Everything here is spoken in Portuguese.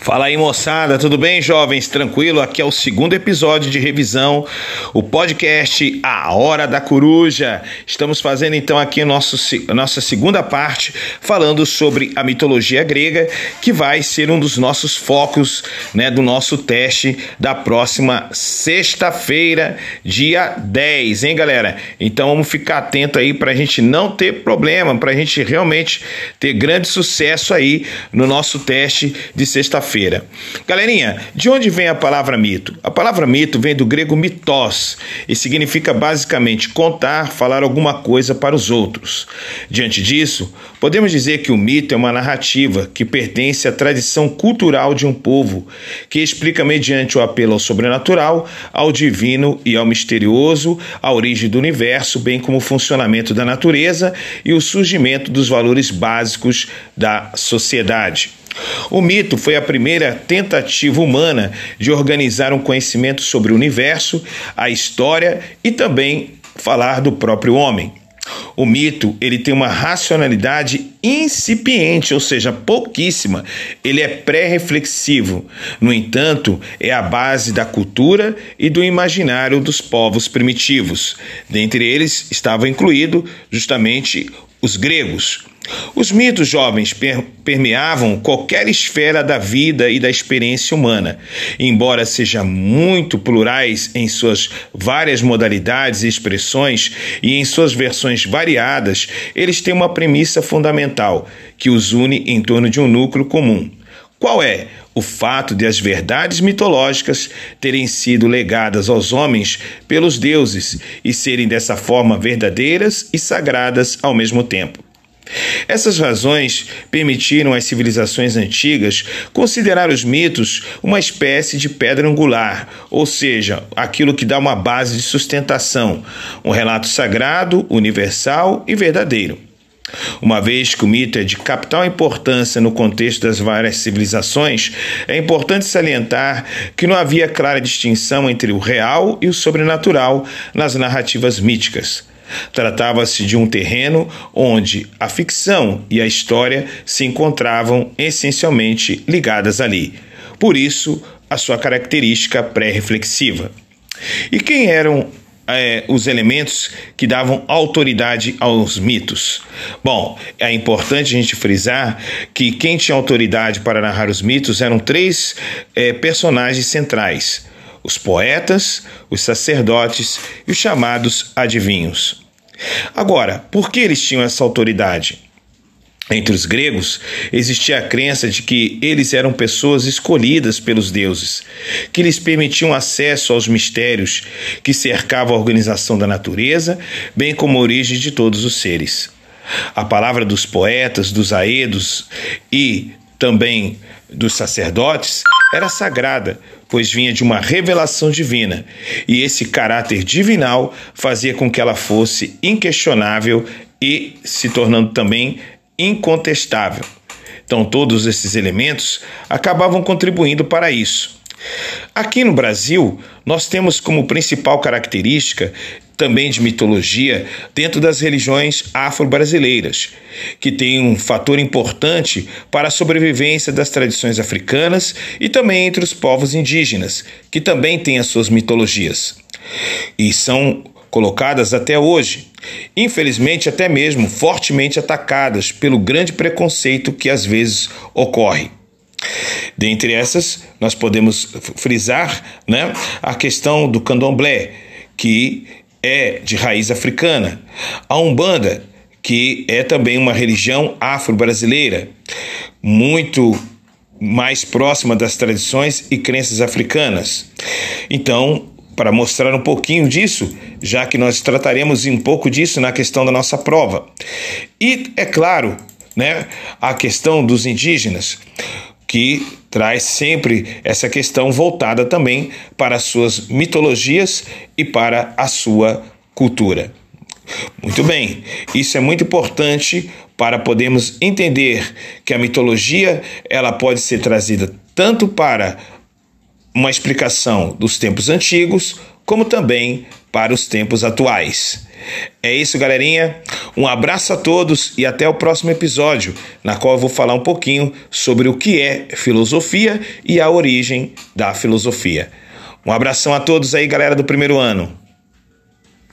Fala aí, moçada, tudo bem, jovens? Tranquilo? Aqui é o segundo episódio de revisão, o podcast A Hora da Coruja. Estamos fazendo então aqui nosso, nossa segunda parte, falando sobre a mitologia grega, que vai ser um dos nossos focos, né, do nosso teste da próxima sexta-feira, dia 10, hein, galera? Então vamos ficar atento aí para a gente não ter problema, para a gente realmente ter grande sucesso aí no nosso teste de sexta-feira feira Galerinha, de onde vem a palavra mito? A palavra mito vem do grego mitos e significa basicamente contar, falar alguma coisa para os outros. Diante disso, podemos dizer que o mito é uma narrativa que pertence à tradição cultural de um povo, que explica mediante o apelo ao sobrenatural, ao divino e ao misterioso, a origem do universo, bem como o funcionamento da natureza e o surgimento dos valores básicos da sociedade. O mito foi a primeira tentativa humana de organizar um conhecimento sobre o universo, a história e também falar do próprio homem. O mito, ele tem uma racionalidade incipiente, ou seja, pouquíssima. Ele é pré-reflexivo. No entanto, é a base da cultura e do imaginário dos povos primitivos. Dentre eles estava incluído justamente os gregos. Os mitos jovens permeavam qualquer esfera da vida e da experiência humana. Embora sejam muito plurais em suas várias modalidades e expressões e em suas versões variadas, eles têm uma premissa fundamental que os une em torno de um núcleo comum. Qual é? O fato de as verdades mitológicas terem sido legadas aos homens pelos deuses e serem dessa forma verdadeiras e sagradas ao mesmo tempo. Essas razões permitiram às civilizações antigas considerar os mitos uma espécie de pedra angular, ou seja, aquilo que dá uma base de sustentação, um relato sagrado, universal e verdadeiro. Uma vez que o mito é de capital importância no contexto das várias civilizações, é importante salientar que não havia clara distinção entre o real e o sobrenatural nas narrativas míticas. Tratava-se de um terreno onde a ficção e a história se encontravam essencialmente ligadas ali. Por isso, a sua característica pré-reflexiva. E quem eram é, os elementos que davam autoridade aos mitos. Bom, é importante a gente frisar que quem tinha autoridade para narrar os mitos eram três é, personagens centrais: os poetas, os sacerdotes e os chamados adivinhos. Agora, por que eles tinham essa autoridade? Entre os gregos existia a crença de que eles eram pessoas escolhidas pelos deuses, que lhes permitiam acesso aos mistérios que cercavam a organização da natureza, bem como a origem de todos os seres. A palavra dos poetas, dos aedos e também dos sacerdotes era sagrada, pois vinha de uma revelação divina, e esse caráter divinal fazia com que ela fosse inquestionável e se tornando também incontestável. Então, todos esses elementos acabavam contribuindo para isso. Aqui no Brasil, nós temos como principal característica também de mitologia dentro das religiões afro-brasileiras, que tem um fator importante para a sobrevivência das tradições africanas e também entre os povos indígenas, que também têm as suas mitologias. E são colocadas até hoje, infelizmente até mesmo fortemente atacadas pelo grande preconceito que às vezes ocorre. Dentre essas, nós podemos frisar né, a questão do candomblé, que é de raiz africana, a Umbanda, que é também uma religião afro-brasileira, muito mais próxima das tradições e crenças africanas. Então, para mostrar um pouquinho disso, já que nós trataremos um pouco disso na questão da nossa prova. E, é claro, né, a questão dos indígenas, que traz sempre essa questão voltada também para as suas mitologias e para a sua cultura. Muito bem, isso é muito importante para podermos entender que a mitologia ela pode ser trazida tanto para uma explicação dos tempos antigos, como também para os tempos atuais. É isso, galerinha. Um abraço a todos e até o próximo episódio, na qual eu vou falar um pouquinho sobre o que é filosofia e a origem da filosofia. Um abração a todos aí, galera do primeiro ano.